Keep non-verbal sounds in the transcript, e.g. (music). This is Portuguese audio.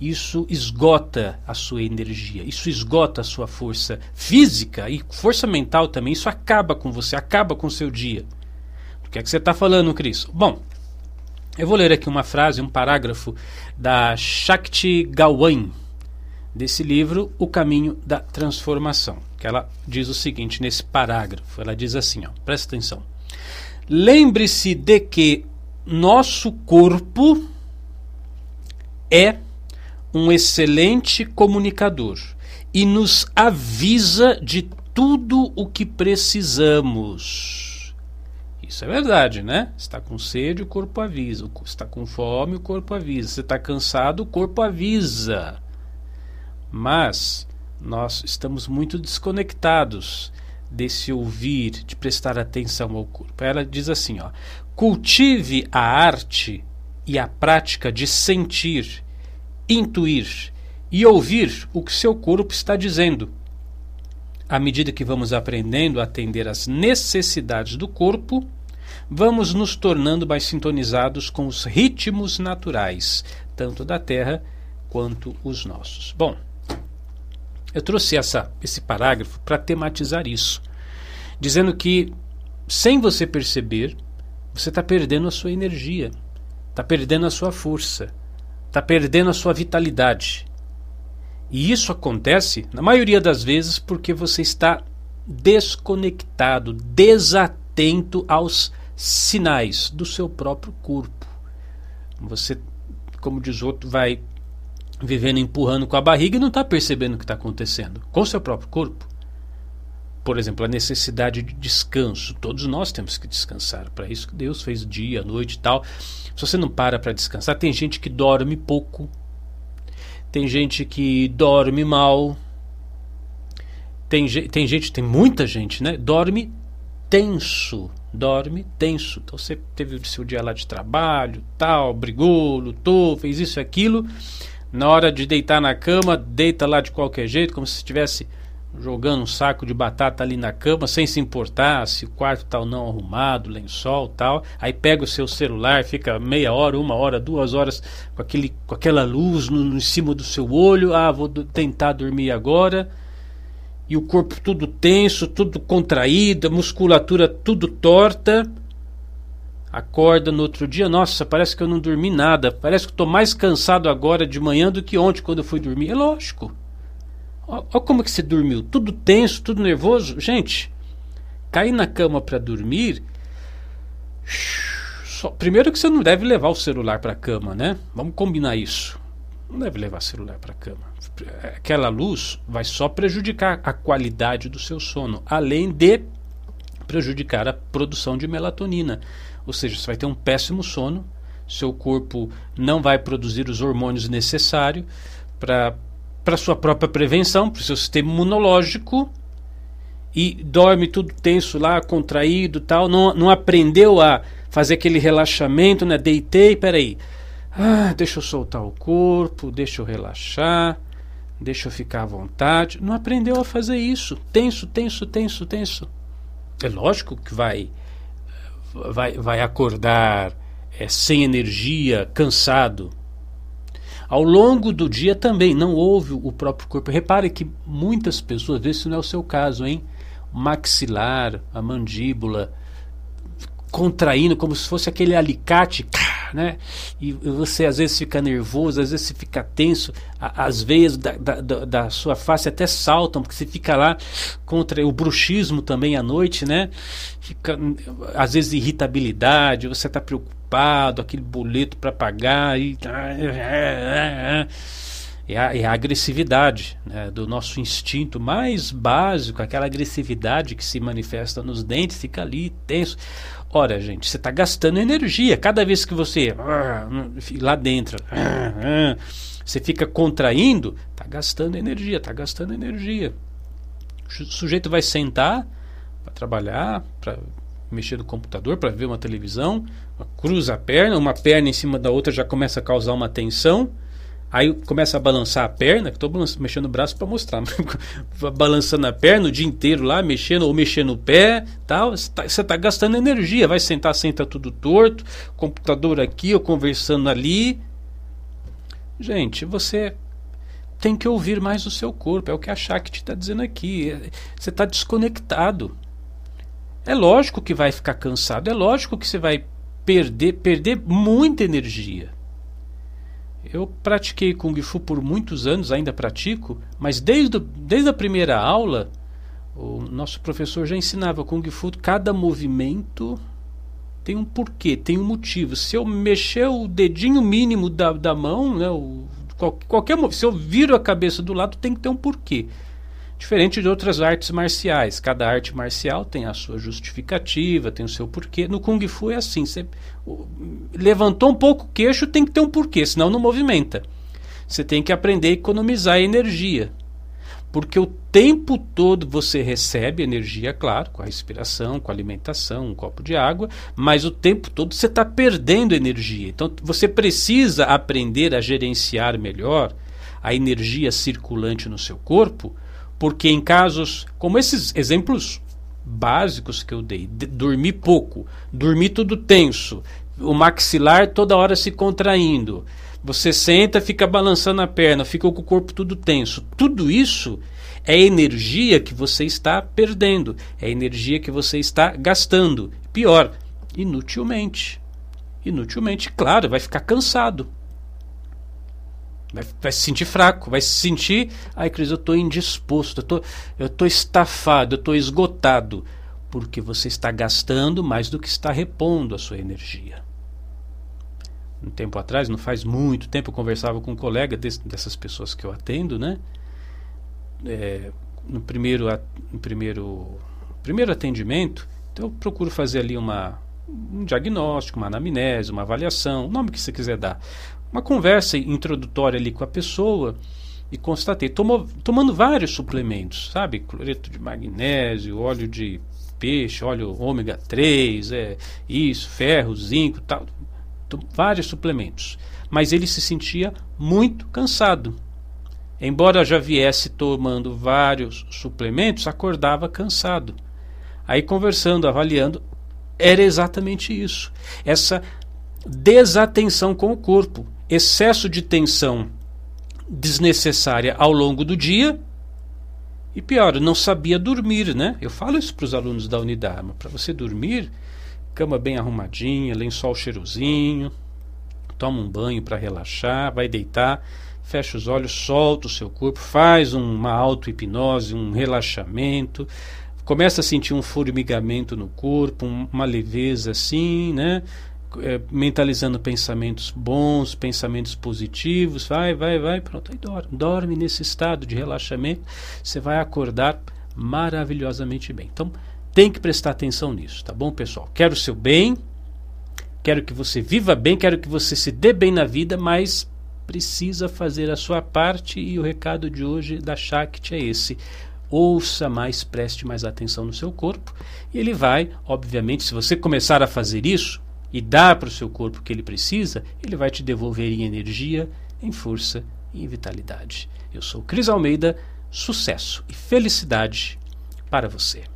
isso esgota a sua energia, isso esgota a sua força física e força mental também. Isso acaba com você, acaba com o seu dia. O que é que você está falando, Cris? Bom, eu vou ler aqui uma frase, um parágrafo da Shakti Gawain, desse livro O Caminho da Transformação, que ela diz o seguinte nesse parágrafo. Ela diz assim, ó, presta atenção. Lembre-se de que nosso corpo é um excelente comunicador e nos avisa de tudo o que precisamos. Isso é verdade, né? Está com sede, o corpo avisa. Está com fome, o corpo avisa. Você está cansado, o corpo avisa. Mas nós estamos muito desconectados desse ouvir, de prestar atenção ao corpo. Ela diz assim, ó: cultive a arte e a prática de sentir, intuir e ouvir o que seu corpo está dizendo. À medida que vamos aprendendo a atender às necessidades do corpo, vamos nos tornando mais sintonizados com os ritmos naturais, tanto da Terra quanto os nossos. Bom, eu trouxe essa, esse parágrafo para tematizar isso, dizendo que, sem você perceber, você está perdendo a sua energia, está perdendo a sua força, está perdendo a sua vitalidade. E isso acontece, na maioria das vezes, porque você está desconectado, desatento aos sinais do seu próprio corpo. Você, como diz outro, vai vivendo empurrando com a barriga e não está percebendo o que está acontecendo com o seu próprio corpo. Por exemplo, a necessidade de descanso. Todos nós temos que descansar. Para isso que Deus fez dia, noite e tal. Se você não para para descansar, tem gente que dorme pouco, tem gente que dorme mal, tem, tem gente, tem muita gente, né? Dorme tenso, dorme tenso. Então você teve o seu dia lá de trabalho, tal, brigou, lutou, fez isso e aquilo na hora de deitar na cama, deita lá de qualquer jeito, como se estivesse jogando um saco de batata ali na cama, sem se importar se o quarto tal tá não arrumado, lençol tal. Aí pega o seu celular, fica meia hora, uma hora, duas horas com, aquele, com aquela luz no, no em cima do seu olho. Ah, vou tentar dormir agora. E o corpo tudo tenso, tudo contraído, a musculatura tudo torta acorda no outro dia, nossa, parece que eu não dormi nada, parece que estou mais cansado agora de manhã do que ontem quando eu fui dormir. É lógico. Olha como que você dormiu, tudo tenso, tudo nervoso. Gente, cair na cama para dormir. Só, primeiro que você não deve levar o celular para a cama, né? Vamos combinar isso. Não deve levar celular para a cama. Aquela luz vai só prejudicar a qualidade do seu sono, além de prejudicar a produção de melatonina. Ou seja, você vai ter um péssimo sono, seu corpo não vai produzir os hormônios necessários para para sua própria prevenção, para o seu sistema imunológico e dorme tudo tenso lá, contraído, tal, não, não aprendeu a fazer aquele relaxamento, né? Deitei, peraí. Ah, deixa eu soltar o corpo, deixa eu relaxar, deixa eu ficar à vontade. Não aprendeu a fazer isso. Tenso, tenso, tenso, tenso. É lógico que vai vai, vai acordar é, sem energia, cansado. Ao longo do dia também não ouve o próprio corpo. Repare que muitas pessoas, vê se não é o seu caso, hein? Maxilar, a mandíbula, contraindo como se fosse aquele alicate, né? E você às vezes fica nervoso, às vezes você fica tenso, as veias da, da, da sua face até saltam, porque você fica lá contra o bruxismo também à noite, né? Fica às vezes irritabilidade, você está preocupado, aquele boleto para pagar e é a, é a agressividade né, do nosso instinto mais básico, aquela agressividade que se manifesta nos dentes, fica ali tenso. Ora, gente, você está gastando energia. Cada vez que você. lá dentro. você fica contraindo, está gastando energia, está gastando energia. O sujeito vai sentar para trabalhar, para mexer no computador, para ver uma televisão, cruza a perna, uma perna em cima da outra já começa a causar uma tensão. Aí começa a balançar a perna, que estou mexendo o braço para mostrar, (laughs) balançando a perna o dia inteiro lá, mexendo ou mexendo o pé, tal. Você está tá gastando energia, vai sentar, senta tudo torto, computador aqui ou conversando ali. Gente, você tem que ouvir mais o seu corpo. É o que a Shakti está dizendo aqui. É, você está desconectado. É lógico que vai ficar cansado. É lógico que você vai perder, perder muita energia. Eu pratiquei Kung Fu por muitos anos, ainda pratico, mas desde, desde a primeira aula, o nosso professor já ensinava Kung Fu, cada movimento tem um porquê, tem um motivo. Se eu mexer o dedinho mínimo da, da mão, né, o, qualquer, se eu viro a cabeça do lado, tem que ter um porquê. Diferente de outras artes marciais. Cada arte marcial tem a sua justificativa, tem o seu porquê. No Kung Fu é assim: você levantou um pouco o queixo, tem que ter um porquê, senão não movimenta. Você tem que aprender a economizar energia. Porque o tempo todo você recebe energia, claro, com a respiração, com a alimentação, um copo de água, mas o tempo todo você está perdendo energia. Então você precisa aprender a gerenciar melhor a energia circulante no seu corpo porque em casos como esses exemplos básicos que eu dei, de, dormir pouco, dormir tudo tenso, o maxilar toda hora se contraindo, você senta, fica balançando a perna, fica com o corpo tudo tenso. Tudo isso é energia que você está perdendo, é energia que você está gastando. Pior, inutilmente. Inutilmente, claro, vai ficar cansado. Vai, vai, se sentir fraco, vai se sentir, ai Cris, eu estou indisposto, eu tô, estou estafado, eu estou esgotado, porque você está gastando mais do que está repondo a sua energia. Um tempo atrás, não faz muito tempo, eu conversava com um colega dessas pessoas que eu atendo, né? É, no primeiro, no primeiro, primeiro atendimento, então eu procuro fazer ali uma, um diagnóstico, uma anamnese, uma avaliação, o nome que você quiser dar uma conversa introdutória ali com a pessoa e constatei, tomou, tomando vários suplementos, sabe? Cloreto de magnésio, óleo de peixe, óleo ômega 3, é, isso, ferro, zinco, tal, vários suplementos. Mas ele se sentia muito cansado. Embora já viesse tomando vários suplementos, acordava cansado. Aí conversando, avaliando, era exatamente isso. Essa desatenção com o corpo excesso de tensão desnecessária ao longo do dia. E pior, não sabia dormir, né? Eu falo isso para os alunos da unidade, para você dormir, cama bem arrumadinha, lençol cheirosinho, toma um banho para relaxar, vai deitar, fecha os olhos, solta o seu corpo, faz uma auto-hipnose, um relaxamento, começa a sentir um formigamento no corpo, uma leveza assim, né? É, mentalizando pensamentos bons, pensamentos positivos, vai, vai, vai, pronto, aí dorme. Dorme nesse estado de relaxamento, você vai acordar maravilhosamente bem. Então, tem que prestar atenção nisso, tá bom, pessoal? Quero o seu bem, quero que você viva bem, quero que você se dê bem na vida, mas precisa fazer a sua parte e o recado de hoje da Shakti é esse. Ouça mais, preste mais atenção no seu corpo e ele vai, obviamente, se você começar a fazer isso, e dar para o seu corpo o que ele precisa, ele vai te devolver em energia, em força e em vitalidade. Eu sou Cris Almeida, sucesso e felicidade para você.